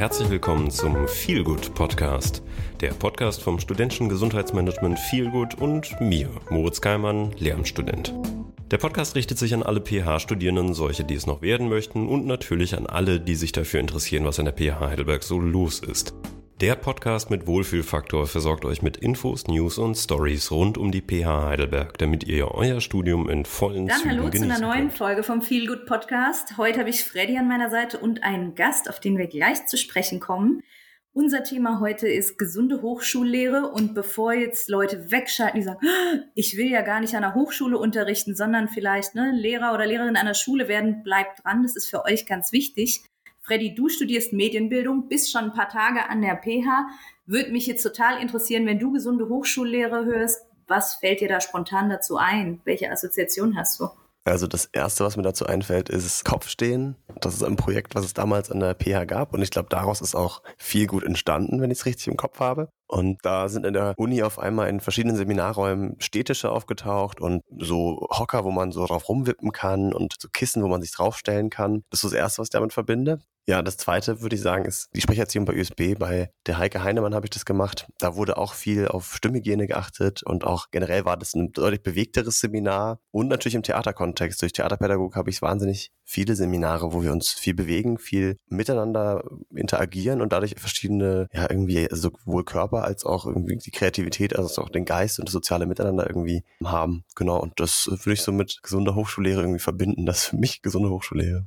herzlich willkommen zum Feelgood Podcast, der Podcast vom Studentischen Gesundheitsmanagement Feelgood und mir, Moritz Keimann, Lehramtsstudent. Der Podcast richtet sich an alle PH-Studierenden, solche, die es noch werden möchten und natürlich an alle, die sich dafür interessieren, was an der PH Heidelberg so los ist. Der Podcast mit Wohlfühlfaktor versorgt euch mit Infos, News und Stories rund um die PH Heidelberg, damit ihr euer Studium in vollen Dann Zügen hallo zu einer neuen könnt. Folge vom Feel Good Podcast. Heute habe ich Freddy an meiner Seite und einen Gast, auf den wir gleich zu sprechen kommen. Unser Thema heute ist gesunde Hochschullehre und bevor jetzt Leute wegschalten, die sagen, "Ah, ich will ja gar nicht an der Hochschule unterrichten, sondern vielleicht ne, Lehrer oder Lehrerin an der Schule werden, bleibt dran, das ist für euch ganz wichtig. Freddy, du studierst Medienbildung, bist schon ein paar Tage an der PH. Würde mich jetzt total interessieren, wenn du gesunde Hochschullehre hörst, was fällt dir da spontan dazu ein? Welche Assoziation hast du? Also das Erste, was mir dazu einfällt, ist Kopfstehen. Das ist ein Projekt, was es damals an der PH gab und ich glaube, daraus ist auch viel gut entstanden, wenn ich es richtig im Kopf habe. Und da sind in der Uni auf einmal in verschiedenen Seminarräumen Städtische aufgetaucht und so Hocker, wo man so drauf rumwippen kann und so Kissen, wo man sich draufstellen kann. Das ist das Erste, was ich damit verbinde. Ja, das zweite würde ich sagen, ist die Sprecherziehung bei USB. Bei der Heike Heinemann habe ich das gemacht. Da wurde auch viel auf Stimmhygiene geachtet und auch generell war das ein deutlich bewegteres Seminar und natürlich im Theaterkontext. Durch Theaterpädagogik habe ich wahnsinnig viele Seminare, wo wir uns viel bewegen, viel miteinander interagieren und dadurch verschiedene, ja, irgendwie sowohl Körper als auch irgendwie die Kreativität, also auch den Geist und das soziale Miteinander irgendwie haben. Genau. Und das würde ich so mit gesunder Hochschullehre irgendwie verbinden. Das ist für mich gesunde Hochschullehre.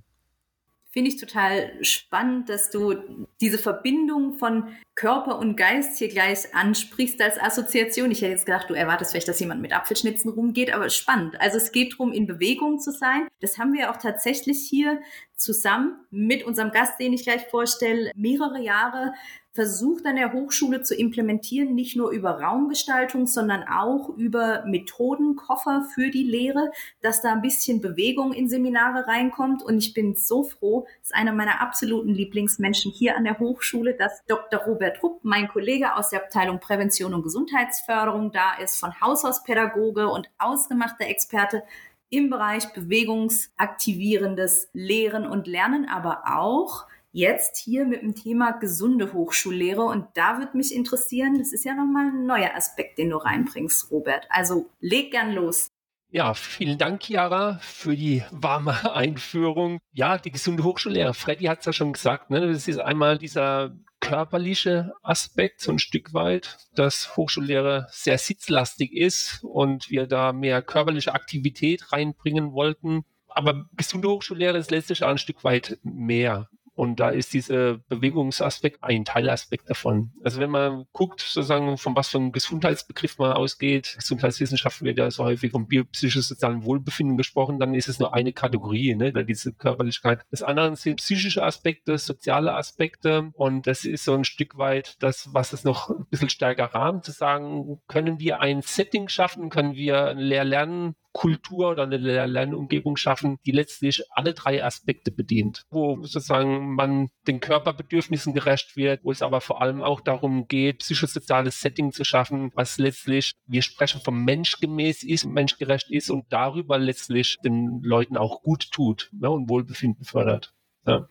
Finde ich total spannend, dass du diese Verbindung von Körper und Geist hier gleich ansprichst als Assoziation. Ich hätte jetzt gedacht, du erwartest vielleicht, dass jemand mit Apfelschnitzen rumgeht, aber spannend. Also es geht darum, in Bewegung zu sein. Das haben wir auch tatsächlich hier zusammen mit unserem Gast, den ich gleich vorstelle, mehrere Jahre versucht an der Hochschule zu implementieren, nicht nur über Raumgestaltung, sondern auch über Methodenkoffer für die Lehre, dass da ein bisschen Bewegung in Seminare reinkommt. Und ich bin so froh, ist einer meiner absoluten Lieblingsmenschen hier an der Hochschule, dass Dr. Robert Rupp, mein Kollege aus der Abteilung Prävention und Gesundheitsförderung, da ist, von Haus aus Pädagoge und ausgemachter Experte im Bereich bewegungsaktivierendes Lehren und Lernen, aber auch jetzt hier mit dem Thema gesunde Hochschullehre. Und da würde mich interessieren, das ist ja nochmal ein neuer Aspekt, den du reinbringst, Robert. Also leg gern los. Ja, vielen Dank, Chiara, für die warme Einführung. Ja, die gesunde Hochschullehre. Freddy hat es ja schon gesagt, ne? das ist einmal dieser körperliche Aspekt, so ein Stück weit, dass Hochschullehre sehr sitzlastig ist und wir da mehr körperliche Aktivität reinbringen wollten. Aber gesunde Hochschullehre ist letztlich auch ein Stück weit mehr. Und da ist dieser Bewegungsaspekt ein Teilaspekt davon. Also wenn man guckt, sozusagen, von was für einem Gesundheitsbegriff man ausgeht, Gesundheitswissenschaft wird ja so häufig vom biopsychosozialen Wohlbefinden gesprochen, dann ist es nur eine Kategorie, ne, diese Körperlichkeit. Das andere sind psychische Aspekte, soziale Aspekte und das ist so ein Stück weit das, was es noch ein bisschen stärker rahmt, zu sagen, können wir ein Setting schaffen, können wir ein Lehr-Lernen Kultur oder eine Lernumgebung schaffen, die letztlich alle drei Aspekte bedient, wo sozusagen man den Körperbedürfnissen gerecht wird, wo es aber vor allem auch darum geht, psychosoziales Setting zu schaffen, was letztlich, wir sprechen vom menschgemäß ist, menschgerecht ist und darüber letztlich den Leuten auch gut tut ne, und Wohlbefinden fördert. Ja.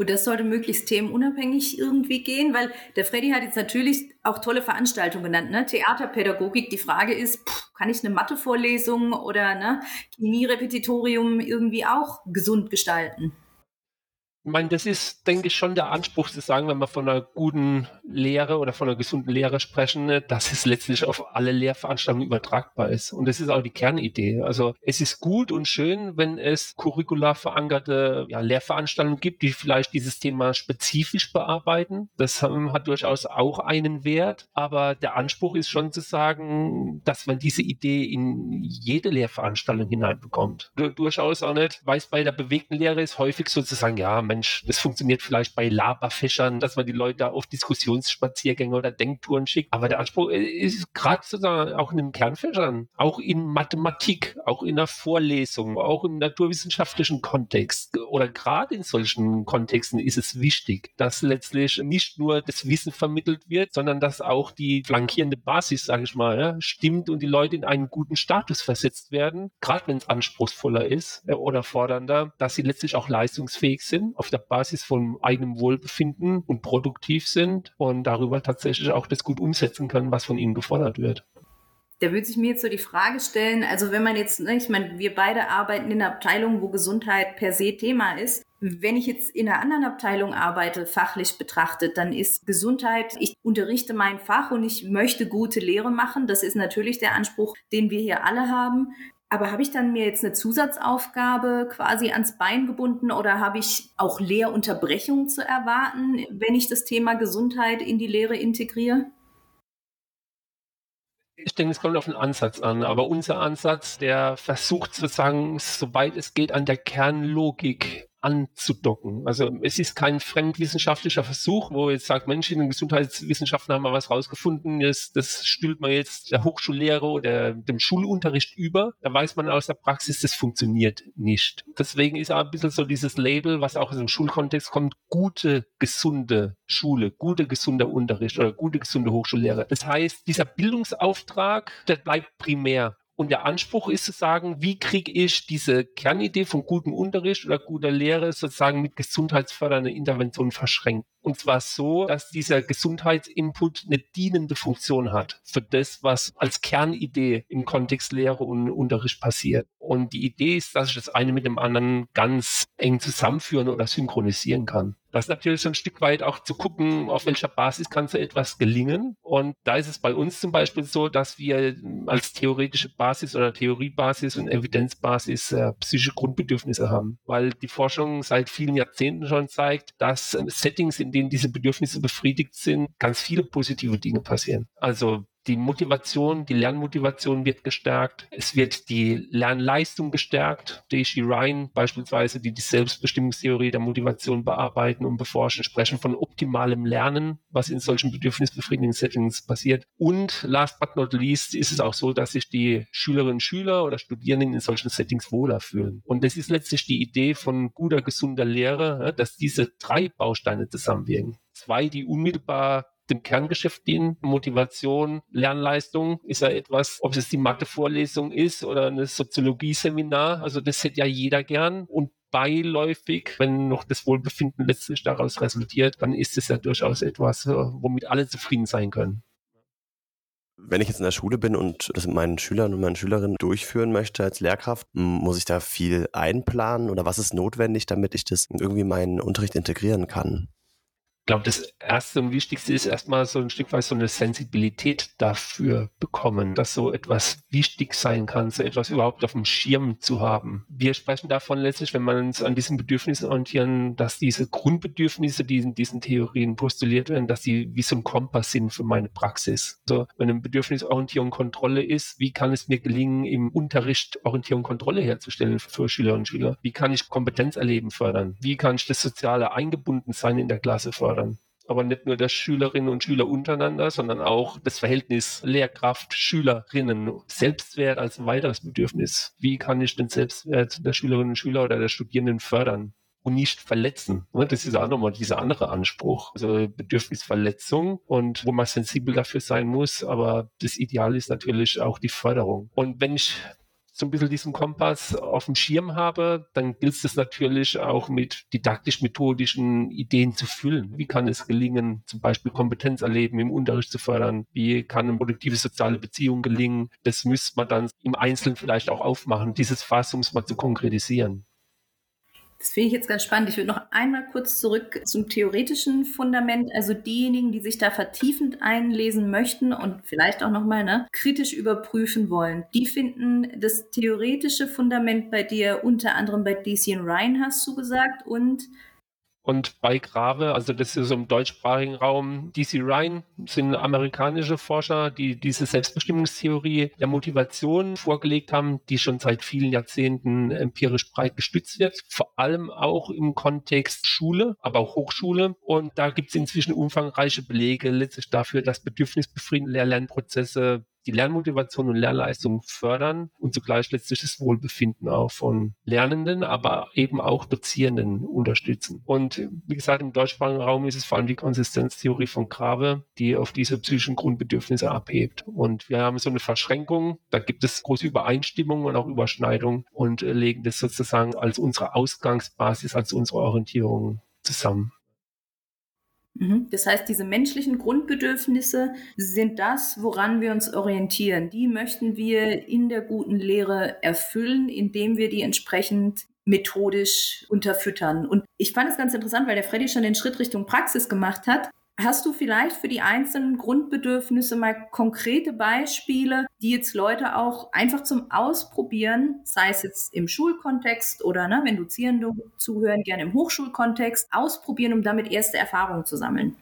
Und das sollte möglichst themenunabhängig irgendwie gehen, weil der Freddy hat jetzt natürlich auch tolle Veranstaltungen genannt, ne? Theaterpädagogik. Die Frage ist, pff, kann ich eine Mathevorlesung oder ne, Chemie-Repetitorium irgendwie auch gesund gestalten? Ich meine, das ist, denke ich, schon der Anspruch zu sagen, wenn wir von einer guten Lehre oder von einer gesunden Lehre sprechen, ne, dass es letztlich auf alle Lehrveranstaltungen übertragbar ist. Und das ist auch die Kernidee. Also es ist gut und schön, wenn es curricular verankerte ja, Lehrveranstaltungen gibt, die vielleicht dieses Thema spezifisch bearbeiten. Das hat durchaus auch einen Wert. Aber der Anspruch ist schon zu sagen, dass man diese Idee in jede Lehrveranstaltung hineinbekommt. Du, durchaus auch nicht, weil es bei der bewegten Lehre ist häufig sozusagen, ja, Mensch, das funktioniert vielleicht bei Laberfischern, dass man die Leute auf Diskussionsspaziergänge oder Denktouren schickt. Aber der Anspruch ist gerade sozusagen auch in den Kernfächern, auch in Mathematik, auch in der Vorlesung, auch im naturwissenschaftlichen Kontext. Oder gerade in solchen Kontexten ist es wichtig, dass letztlich nicht nur das Wissen vermittelt wird, sondern dass auch die flankierende Basis, sage ich mal, ja, stimmt und die Leute in einen guten Status versetzt werden, gerade wenn es anspruchsvoller ist äh, oder fordernder, dass sie letztlich auch leistungsfähig sind auf der Basis von eigenem Wohlbefinden und produktiv sind und darüber tatsächlich auch das gut umsetzen können, was von ihnen gefordert wird. Da würde sich mir jetzt so die Frage stellen, also wenn man jetzt, ne, ich meine, wir beide arbeiten in einer Abteilung, wo Gesundheit per se Thema ist. Wenn ich jetzt in einer anderen Abteilung arbeite, fachlich betrachtet, dann ist Gesundheit, ich unterrichte mein Fach und ich möchte gute Lehre machen. Das ist natürlich der Anspruch, den wir hier alle haben. Aber habe ich dann mir jetzt eine Zusatzaufgabe quasi ans Bein gebunden oder habe ich auch Lehrunterbrechungen zu erwarten, wenn ich das Thema Gesundheit in die Lehre integriere? Ich denke, es kommt auf den Ansatz an, aber unser Ansatz, der versucht sozusagen, soweit es geht, an der Kernlogik anzudocken. Also es ist kein fremdwissenschaftlicher Versuch, wo jetzt sagt, Mensch, in den Gesundheitswissenschaften haben wir was rausgefunden, das, das stülpt man jetzt der Hochschullehrer oder dem Schulunterricht über. Da weiß man aus der Praxis, das funktioniert nicht. Deswegen ist auch ein bisschen so dieses Label, was auch aus dem Schulkontext kommt, gute, gesunde Schule, gute, gesunder Unterricht oder gute, gesunde Hochschullehre. Das heißt, dieser Bildungsauftrag, der bleibt primär. Und der Anspruch ist zu sagen, wie kriege ich diese Kernidee von gutem Unterricht oder guter Lehre sozusagen mit gesundheitsfördernder Intervention verschränkt. Und zwar so, dass dieser Gesundheitsinput eine dienende Funktion hat für das, was als Kernidee im Kontext Lehre und Unterricht passiert. Und die Idee ist, dass ich das eine mit dem anderen ganz eng zusammenführen oder synchronisieren kann. Das ist natürlich so ein Stück weit auch zu gucken, auf welcher Basis kann so etwas gelingen. Und da ist es bei uns zum Beispiel so, dass wir als theoretische Basis oder Theoriebasis und Evidenzbasis äh, psychische Grundbedürfnisse haben. Weil die Forschung seit vielen Jahrzehnten schon zeigt, dass äh, Settings, in in denen diese Bedürfnisse befriedigt sind, ganz viele positive Dinge passieren. Also die Motivation, die Lernmotivation wird gestärkt. Es wird die Lernleistung gestärkt. Daisy Ryan beispielsweise, die die Selbstbestimmungstheorie der Motivation bearbeiten und beforschen, sprechen von optimalem Lernen, was in solchen bedürfnisbefriedigenden Settings passiert. Und last but not least ist es auch so, dass sich die Schülerinnen und Schüler oder Studierenden in solchen Settings wohler fühlen. Und das ist letztlich die Idee von guter, gesunder Lehre, dass diese drei Bausteine zusammenwirken. Zwei, die unmittelbar dem Kerngeschäft dienen. Motivation, Lernleistung ist ja etwas, ob es die Mathe-Vorlesung ist oder ein Soziologie-Seminar. Also das hätte ja jeder gern. Und beiläufig, wenn noch das Wohlbefinden letztlich daraus resultiert, dann ist es ja durchaus etwas, äh, womit alle zufrieden sein können. Wenn ich jetzt in der Schule bin und das mit meinen Schülern und meinen Schülerinnen durchführen möchte als Lehrkraft, muss ich da viel einplanen oder was ist notwendig, damit ich das irgendwie in meinen Unterricht integrieren kann? Glaube, das Erste und Wichtigste ist erstmal so ein Stück weit so eine Sensibilität dafür bekommen, dass so etwas wichtig sein kann, so etwas überhaupt auf dem Schirm zu haben. Wir sprechen davon letztlich, wenn wir uns an diesen Bedürfnissen orientieren, dass diese Grundbedürfnisse, die in diesen Theorien postuliert werden, dass sie wie so ein Kompass sind für meine Praxis. So, wenn ein Bedürfnis Orientierung Kontrolle ist, wie kann es mir gelingen, im Unterricht Orientierung Kontrolle herzustellen für Schülerinnen und Schüler? Wie kann ich Kompetenzerleben fördern? Wie kann ich das soziale Eingebundensein in der Klasse fördern? Fördern. Aber nicht nur der Schülerinnen und Schüler untereinander, sondern auch das Verhältnis Lehrkraft, Schülerinnen, Selbstwert als weiteres Bedürfnis. Wie kann ich den Selbstwert der Schülerinnen und Schüler oder der Studierenden fördern? und nicht verletzen. Das ist auch nochmal dieser andere Anspruch. Also Bedürfnisverletzung und wo man sensibel dafür sein muss. Aber das Ideal ist natürlich auch die Förderung. Und wenn ich so ein bisschen diesen Kompass auf dem Schirm habe, dann gilt es natürlich auch mit didaktisch-methodischen Ideen zu füllen. Wie kann es gelingen, zum Beispiel Kompetenz erleben im Unterricht zu fördern? Wie kann eine produktive soziale Beziehung gelingen? Das müsste man dann im Einzelnen vielleicht auch aufmachen, dieses Fass, um es mal zu konkretisieren. Das finde ich jetzt ganz spannend. Ich würde noch einmal kurz zurück zum theoretischen Fundament. Also diejenigen, die sich da vertiefend einlesen möchten und vielleicht auch nochmal ne, kritisch überprüfen wollen, die finden das theoretische Fundament bei dir unter anderem bei DC Ryan, hast du gesagt, und und bei Grave, also das ist im deutschsprachigen Raum, DC Ryan sind amerikanische Forscher, die diese Selbstbestimmungstheorie der Motivation vorgelegt haben, die schon seit vielen Jahrzehnten empirisch breit gestützt wird, vor allem auch im Kontext Schule, aber auch Hochschule. Und da gibt es inzwischen umfangreiche Belege letztlich dafür, dass bedürfnisbefriedigende Lehr-Lernprozesse die Lernmotivation und Lernleistung fördern und zugleich letztlich das Wohlbefinden auch von Lernenden, aber eben auch Dozierenden unterstützen. Und wie gesagt, im deutschsprachigen Raum ist es vor allem die Konsistenztheorie von Grabe, die auf diese psychischen Grundbedürfnisse abhebt. Und wir haben so eine Verschränkung, da gibt es große Übereinstimmungen und auch Überschneidungen und legen das sozusagen als unsere Ausgangsbasis, als unsere Orientierung zusammen. Mhm. Das heißt, diese menschlichen Grundbedürfnisse sind das, woran wir uns orientieren. Die möchten wir in der guten Lehre erfüllen, indem wir die entsprechend methodisch unterfüttern. Und ich fand es ganz interessant, weil der Freddy schon den Schritt Richtung Praxis gemacht hat. Hast du vielleicht für die einzelnen Grundbedürfnisse mal konkrete Beispiele, die jetzt Leute auch einfach zum Ausprobieren, sei es jetzt im Schulkontext oder ne, wenn Dozierende zuhören, gerne im Hochschulkontext, ausprobieren, um damit erste Erfahrungen zu sammeln?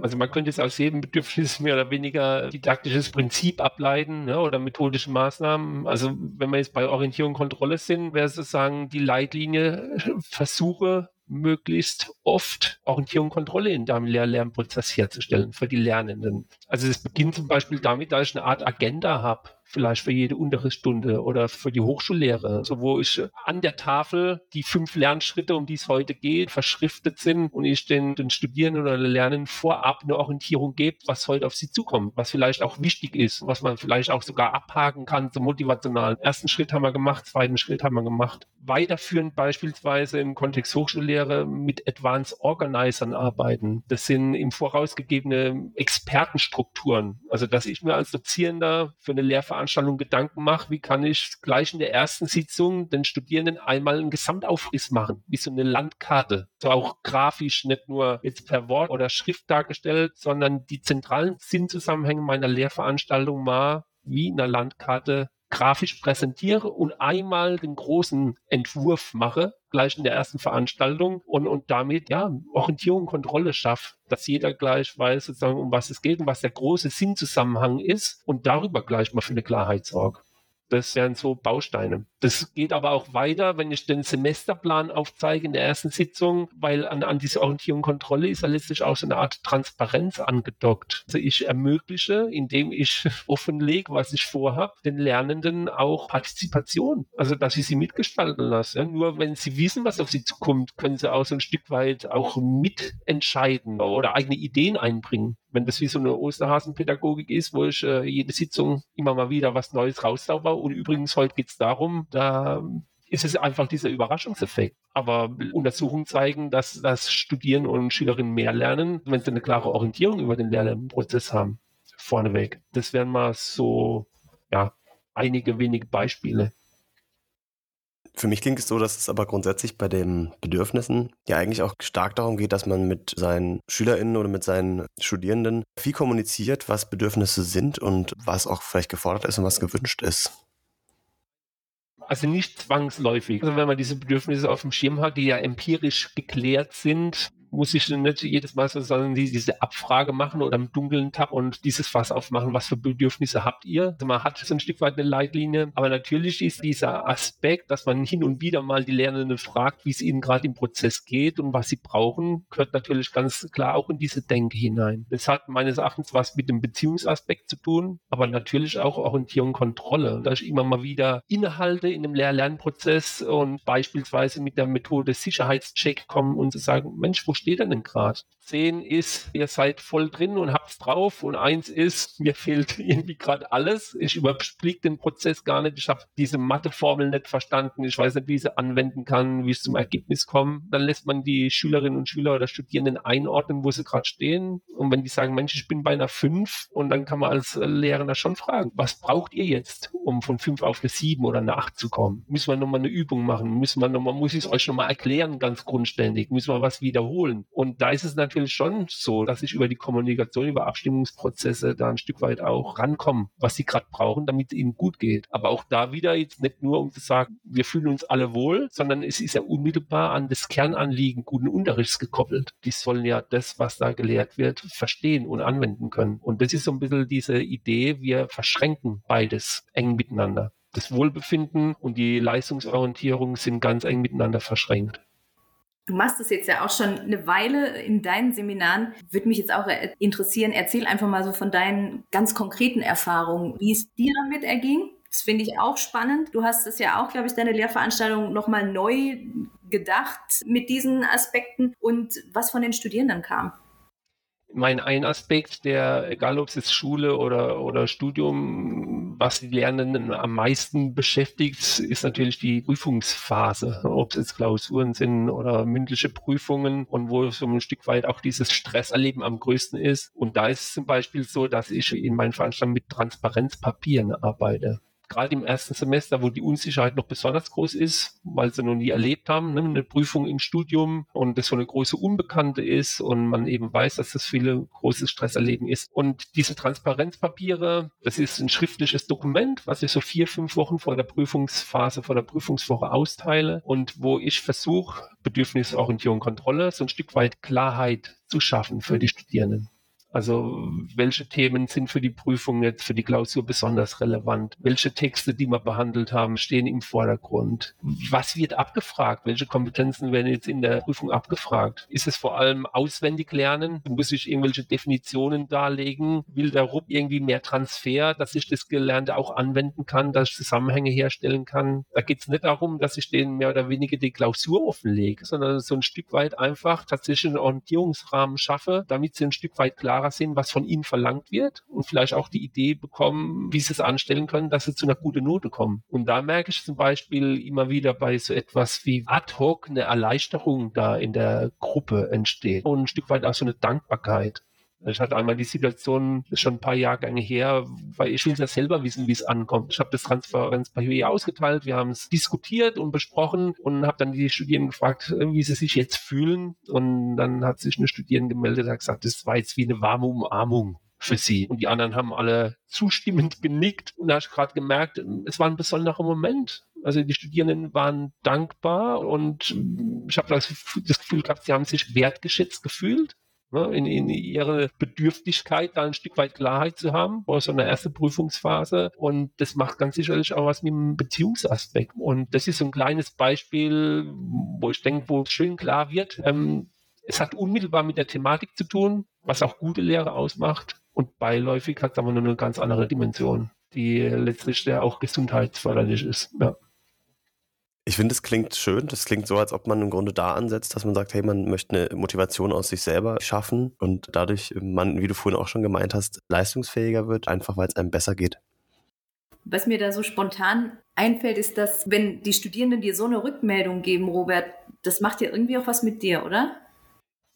Also man könnte jetzt aus jedem Bedürfnis mehr oder weniger didaktisches Prinzip ableiten ne, oder methodische Maßnahmen. Also wenn wir jetzt bei Orientierung und Kontrolle sind, wäre sozusagen die Leitlinie Versuche möglichst oft Orientierung und Kontrolle in deinem Lehr-Lernprozess herzustellen für die Lernenden. Also es beginnt zum Beispiel damit, dass ich eine Art Agenda habe vielleicht für jede Unterrichtsstunde oder für die Hochschullehre, so wo ich an der Tafel die fünf Lernschritte, um die es heute geht, verschriftet sind und ich den, den Studierenden oder Lernenden vorab eine Orientierung gebe, was heute auf sie zukommt, was vielleicht auch wichtig ist, was man vielleicht auch sogar abhaken kann zum motivationalen. Ersten Schritt haben wir gemacht, zweiten Schritt haben wir gemacht. Weiterführend beispielsweise im Kontext Hochschullehre mit Advanced Organizern arbeiten. Das sind im Voraus gegebene Expertenstrukturen. Also, dass ich mir als Dozierender für eine Lehrveranstaltung Veranstaltung Gedanken mache, wie kann ich gleich in der ersten Sitzung den Studierenden einmal einen Gesamtaufriss machen, wie so eine Landkarte. So auch grafisch, nicht nur jetzt per Wort oder Schrift dargestellt, sondern die zentralen Sinnzusammenhänge meiner Lehrveranstaltung mal wie in einer Landkarte grafisch präsentiere und einmal den großen Entwurf mache, gleich in der ersten Veranstaltung und, und damit ja Orientierung, Kontrolle schaffe, dass jeder gleich weiß, sozusagen, um was es geht und was der große Sinnzusammenhang ist und darüber gleich mal für eine Klarheit sorge. Das wären so Bausteine. Das geht aber auch weiter, wenn ich den Semesterplan aufzeige in der ersten Sitzung, weil an, an diese Orientierung und Kontrolle ist ja letztlich auch so eine Art Transparenz angedockt. Also ich ermögliche, indem ich offenlege, was ich vorhabe, den Lernenden auch Partizipation. Also dass ich sie mitgestalten lasse. Nur wenn sie wissen, was auf sie zukommt, können sie auch so ein Stück weit auch mitentscheiden oder eigene Ideen einbringen wenn das wie so eine Osterhasenpädagogik ist, wo ich äh, jede Sitzung immer mal wieder was Neues raussauber. Und übrigens, heute geht es darum, da ist es einfach dieser Überraschungseffekt. Aber Untersuchungen zeigen, dass, dass Studierende und Schülerinnen mehr lernen, wenn sie eine klare Orientierung über den Lernprozess haben. Vorneweg. Das wären mal so, ja, einige wenige Beispiele. Für mich klingt es so, dass es aber grundsätzlich bei den Bedürfnissen ja eigentlich auch stark darum geht, dass man mit seinen SchülerInnen oder mit seinen Studierenden viel kommuniziert, was Bedürfnisse sind und was auch vielleicht gefordert ist und was gewünscht ist. Also nicht zwangsläufig. Also wenn man diese Bedürfnisse auf dem Schirm hat, die ja empirisch geklärt sind, muss ich nicht jedes Mal sozusagen diese Abfrage machen oder im dunklen Tab und dieses Fass aufmachen, was für Bedürfnisse habt ihr? Also man hat so ein Stück weit eine Leitlinie, aber natürlich ist dieser Aspekt, dass man hin und wieder mal die Lernenden fragt, wie es ihnen gerade im Prozess geht und was sie brauchen, gehört natürlich ganz klar auch in diese Denke hinein. Das hat meines Erachtens was mit dem Beziehungsaspekt zu tun, aber natürlich auch Orientierung, Kontrolle. Da ich immer mal wieder Inhalte in dem Lehr-Lernprozess und beispielsweise mit der Methode Sicherheitscheck kommen und zu sagen, Mensch, wo steht er denn gerade? Zehn ist, ihr seid voll drin und habt's drauf und eins ist, mir fehlt irgendwie gerade alles. Ich überblick den Prozess gar nicht. Ich habe diese Matheformel nicht verstanden. Ich weiß nicht, wie ich sie anwenden kann, wie ich zum Ergebnis komme. Dann lässt man die Schülerinnen und Schüler oder Studierenden einordnen, wo sie gerade stehen. Und wenn die sagen, Mensch, ich bin bei einer 5 und dann kann man als Lehrender schon fragen, was braucht ihr jetzt, um von 5 auf eine 7 oder eine 8 zu kommen? Müssen wir nochmal eine Übung machen? Müssen wir nochmal, muss ich es euch nochmal erklären, ganz grundständig? Müssen wir was wiederholen? Holen. Und da ist es natürlich schon so, dass ich über die Kommunikation, über Abstimmungsprozesse da ein Stück weit auch rankomme, was sie gerade brauchen, damit es ihnen gut geht. Aber auch da wieder jetzt nicht nur, um zu sagen, wir fühlen uns alle wohl, sondern es ist ja unmittelbar an das Kernanliegen guten Unterrichts gekoppelt. Die sollen ja das, was da gelehrt wird, verstehen und anwenden können. Und das ist so ein bisschen diese Idee, wir verschränken beides eng miteinander. Das Wohlbefinden und die Leistungsorientierung sind ganz eng miteinander verschränkt. Du machst es jetzt ja auch schon eine Weile in deinen Seminaren. Würde mich jetzt auch interessieren, erzähl einfach mal so von deinen ganz konkreten Erfahrungen, wie es dir damit erging. Das finde ich auch spannend. Du hast es ja auch, glaube ich, deine Lehrveranstaltung nochmal neu gedacht mit diesen Aspekten und was von den Studierenden kam mein ein Aspekt, der, egal ob es jetzt Schule oder, oder Studium, was die Lernenden am meisten beschäftigt, ist natürlich die Prüfungsphase. Ob es jetzt Klausuren sind oder mündliche Prüfungen und wo so ein Stück weit auch dieses Stresserleben am größten ist. Und da ist es zum Beispiel so, dass ich in meinen Veranstaltungen mit Transparenzpapieren arbeite gerade im ersten Semester, wo die Unsicherheit noch besonders groß ist, weil sie noch nie erlebt haben, ne, eine Prüfung im Studium und das so eine große Unbekannte ist und man eben weiß, dass das viele großes Stresserleben ist. Und diese Transparenzpapiere, das ist ein schriftliches Dokument, was ich so vier, fünf Wochen vor der Prüfungsphase, vor der Prüfungswoche austeile und wo ich versuche, Bedürfnisorientierung, Kontrolle, so ein Stück weit Klarheit zu schaffen für die Studierenden. Also welche Themen sind für die Prüfung jetzt, für die Klausur besonders relevant? Welche Texte, die wir behandelt haben, stehen im Vordergrund? Was wird abgefragt? Welche Kompetenzen werden jetzt in der Prüfung abgefragt? Ist es vor allem auswendig lernen? Muss ich irgendwelche Definitionen darlegen? Will der RUB irgendwie mehr Transfer, dass ich das Gelernte auch anwenden kann, dass ich Zusammenhänge herstellen kann? Da geht es nicht darum, dass ich denen mehr oder weniger die Klausur offenlege, sondern so ein Stück weit einfach tatsächlich einen Orientierungsrahmen schaffe, damit sie ein Stück weit klar klarer sind, was von ihnen verlangt wird und vielleicht auch die Idee bekommen, wie sie es anstellen können, dass sie zu einer guten Note kommen. Und da merke ich zum Beispiel immer wieder bei so etwas wie ad hoc eine Erleichterung da in der Gruppe entsteht und ein Stück weit auch so eine Dankbarkeit. Ich hatte einmal die Situation, ist schon ein paar Jahre her, weil ich will ja selber wissen, wie es ankommt. Ich habe das Transparenzpapier ausgeteilt, wir haben es diskutiert und besprochen und habe dann die Studierenden gefragt, wie sie sich jetzt fühlen. Und dann hat sich eine Studierende gemeldet, und gesagt, das war jetzt wie eine warme Umarmung für sie. Und die anderen haben alle zustimmend genickt. Und da habe ich gerade gemerkt, es war ein besonderer Moment. Also die Studierenden waren dankbar und ich habe das Gefühl gehabt, sie haben sich wertgeschätzt gefühlt ne, in, in ihre Bedürftigkeit, da ein Stück weit Klarheit zu haben, vor so einer ersten Prüfungsphase. Und das macht ganz sicherlich auch was mit dem Beziehungsaspekt. Und das ist so ein kleines Beispiel, wo ich denke, wo es schön klar wird. Ähm, es hat unmittelbar mit der Thematik zu tun, was auch gute Lehre ausmacht. Und beiläufig hat es aber nur eine ganz andere Dimension, die letztlich ja auch gesundheitsförderlich ist. Ja. Ich finde, es klingt schön. Das klingt so, als ob man im Grunde da ansetzt, dass man sagt, hey, man möchte eine Motivation aus sich selber schaffen und dadurch man, wie du vorhin auch schon gemeint hast, leistungsfähiger wird, einfach weil es einem besser geht. Was mir da so spontan einfällt, ist, dass wenn die Studierenden dir so eine Rückmeldung geben, Robert, das macht ja irgendwie auch was mit dir, oder?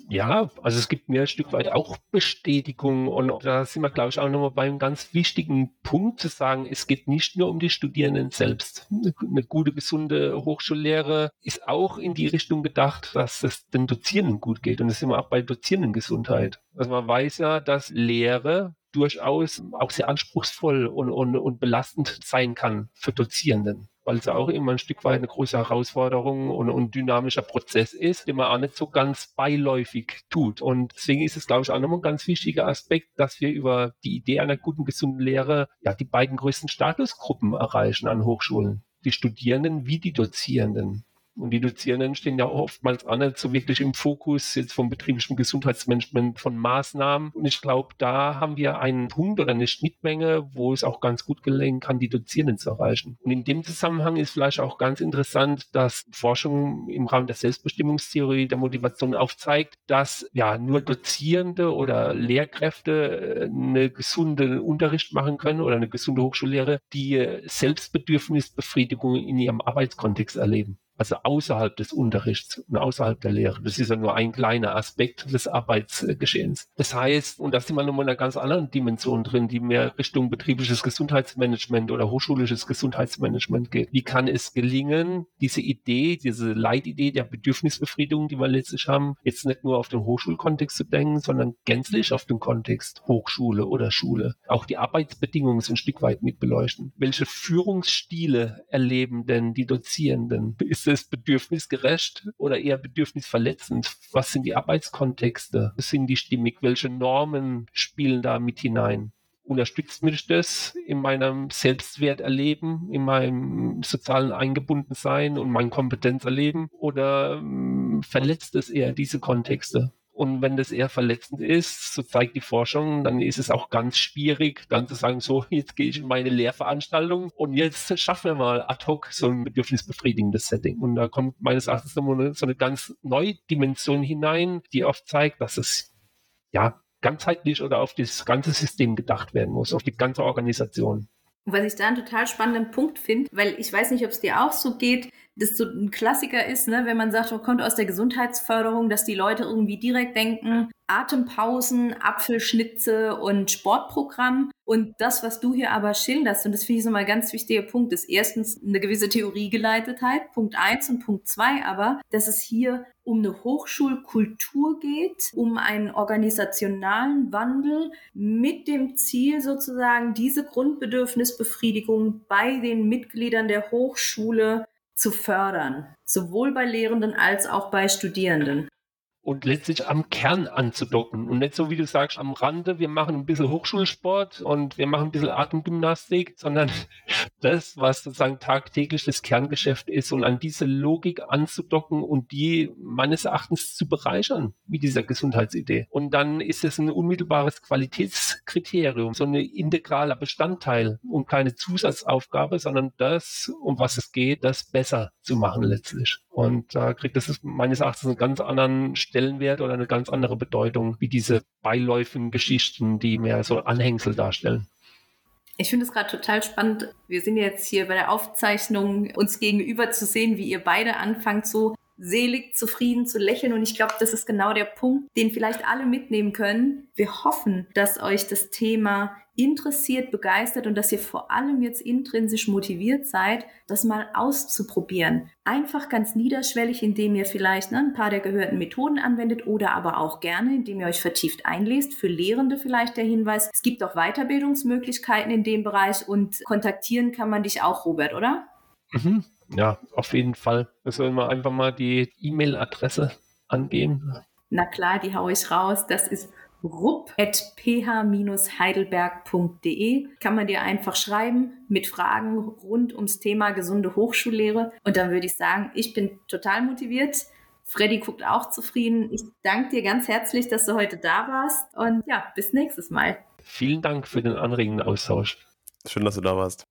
Ja, also es gibt mir ein Stück weit auch Bestätigung und da sind wir, glaube ich, auch nochmal bei einem ganz wichtigen Punkt zu sagen, es geht nicht nur um die Studierenden selbst. Eine gute, gesunde Hochschullehre ist auch in die Richtung gedacht, dass es den Dozierenden gut geht und das sind wir auch bei Dozierendengesundheit. Also man weiß ja, dass Lehre durchaus auch sehr anspruchsvoll und, und, und belastend sein kann für Dozierenden weil es auch immer ein Stück weit eine große Herausforderung und ein dynamischer Prozess ist, den man auch nicht so ganz beiläufig tut. Und deswegen ist es, glaube ich, auch nochmal ein ganz wichtiger Aspekt, dass wir über die Idee einer guten, gesunden Lehre ja die beiden größten Statusgruppen erreichen an Hochschulen. Die Studierenden wie die Dozierenden. Und die Dozierenden stehen ja oftmals auch nicht so wirklich im Fokus jetzt vom betrieblichen Gesundheitsmanagement von Maßnahmen. Und ich glaube, da haben wir einen Punkt oder eine Schnittmenge, wo es auch ganz gut gelingen kann, die Dozierenden zu erreichen. Und in dem Zusammenhang ist vielleicht auch ganz interessant, dass Forschung im Rahmen der Selbstbestimmungstheorie der Motivation aufzeigt, dass ja nur Dozierende oder Lehrkräfte äh, eine gesunde Unterricht machen können oder eine gesunde Hochschullehre, die Selbstbedürfnisbefriedigung in ihrem Arbeitskontext erleben also außerhalb des Unterrichts und außerhalb der Lehre. Das ist ja nur ein kleiner Aspekt des Arbeitsgeschehens. Das heißt, und da sind wir nochmal in einer ganz anderen Dimension drin, die mehr Richtung betriebliches Gesundheitsmanagement oder hochschulisches Gesundheitsmanagement geht. Wie kann es gelingen, diese Idee, diese Leitidee der Bedürfnisbefriedigung, die wir letztlich haben, jetzt nicht nur auf den Hochschulkontext zu denken, sondern gänzlich auf den Kontext Hochschule oder Schule. Auch die Arbeitsbedingungen sind ein Stück weit mit beleuchten. Welche Führungsstile erleben denn die Dozierenden? Ist es bedürfnisgerecht oder eher bedürfnisverletzend? Was sind die Arbeitskontexte? Sind die stimmig? Welche Normen spielen da mit hinein? unterstützt mich das in meinem Selbstwerterleben, in meinem sozialen Eingebundensein und meinem Kompetenzerleben? Oder ähm, verletzt es eher diese Kontexte. Und wenn das eher verletzend ist, so zeigt die Forschung, dann ist es auch ganz schwierig, dann zu sagen, so, jetzt gehe ich in meine Lehrveranstaltung und jetzt schaffen wir mal ad hoc so ein bedürfnisbefriedigendes Setting. Und da kommt meines Erachtens so eine ganz neue Dimension hinein, die oft zeigt, dass es ja ganzheitlich oder auf das ganze System gedacht werden muss, auf die ganze Organisation. Was ich da einen total spannenden Punkt finde, weil ich weiß nicht, ob es dir auch so geht, das so ein Klassiker ist, ne, wenn man sagt, man kommt aus der Gesundheitsförderung, dass die Leute irgendwie direkt denken, Atempausen, Apfelschnitze und Sportprogramm. Und das, was du hier aber schilderst, und das finde ich so mal ein ganz wichtiger Punkt, ist erstens eine gewisse Theoriegeleitetheit, Punkt eins und Punkt zwei aber, dass es hier um eine Hochschulkultur geht, um einen organisationalen Wandel mit dem Ziel sozusagen diese Grundbedürfnisbefriedigung bei den Mitgliedern der Hochschule zu fördern, sowohl bei Lehrenden als auch bei Studierenden und letztlich am Kern anzudocken und nicht so, wie du sagst, am Rande, wir machen ein bisschen Hochschulsport und wir machen ein bisschen Atemgymnastik, sondern das, was sozusagen tagtäglich das Kerngeschäft ist und an diese Logik anzudocken und die meines Erachtens zu bereichern mit dieser Gesundheitsidee. Und dann ist es ein unmittelbares Qualitätskriterium, so ein integraler Bestandteil und keine Zusatzaufgabe, sondern das, um was es geht, das besser zu machen letztlich. Und da kriegt das meines Erachtens einen ganz anderen Stellenwert oder eine ganz andere Bedeutung wie diese beiläufigen Geschichten, die mehr so Anhängsel darstellen. Ich finde es gerade total spannend. Wir sind jetzt hier bei der Aufzeichnung, uns gegenüber zu sehen, wie ihr beide anfangt, so selig, zufrieden zu lächeln. Und ich glaube, das ist genau der Punkt, den vielleicht alle mitnehmen können. Wir hoffen, dass euch das Thema interessiert, begeistert und dass ihr vor allem jetzt intrinsisch motiviert seid, das mal auszuprobieren. Einfach ganz niederschwellig, indem ihr vielleicht ne, ein paar der gehörten Methoden anwendet oder aber auch gerne, indem ihr euch vertieft einlest. Für Lehrende vielleicht der Hinweis, es gibt auch Weiterbildungsmöglichkeiten in dem Bereich und kontaktieren kann man dich auch, Robert, oder? Mhm. Ja, auf jeden Fall. Wir sollen wir einfach mal die E-Mail-Adresse angeben. Na klar, die haue ich raus. Das ist rupp.ph-heidelberg.de. Kann man dir einfach schreiben mit Fragen rund ums Thema gesunde Hochschullehre. Und dann würde ich sagen, ich bin total motiviert. Freddy guckt auch zufrieden. Ich danke dir ganz herzlich, dass du heute da warst. Und ja, bis nächstes Mal. Vielen Dank für den anregenden Austausch. Schön, dass du da warst.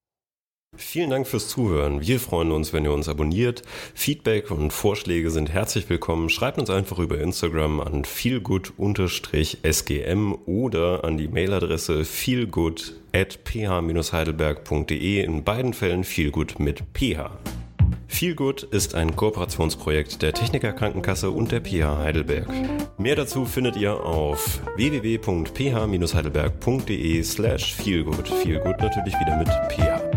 Vielen Dank fürs Zuhören. Wir freuen uns, wenn ihr uns abonniert. Feedback und Vorschläge sind herzlich willkommen. Schreibt uns einfach über Instagram an feelgood-sgm oder an die Mailadresse feelgood at ph-heidelberg.de. In beiden Fällen feelgood mit ph. Feelgood ist ein Kooperationsprojekt der Techniker Krankenkasse und der PH Heidelberg. Mehr dazu findet ihr auf www.ph-heidelberg.de slash feelgood. Feelgood natürlich wieder mit ph.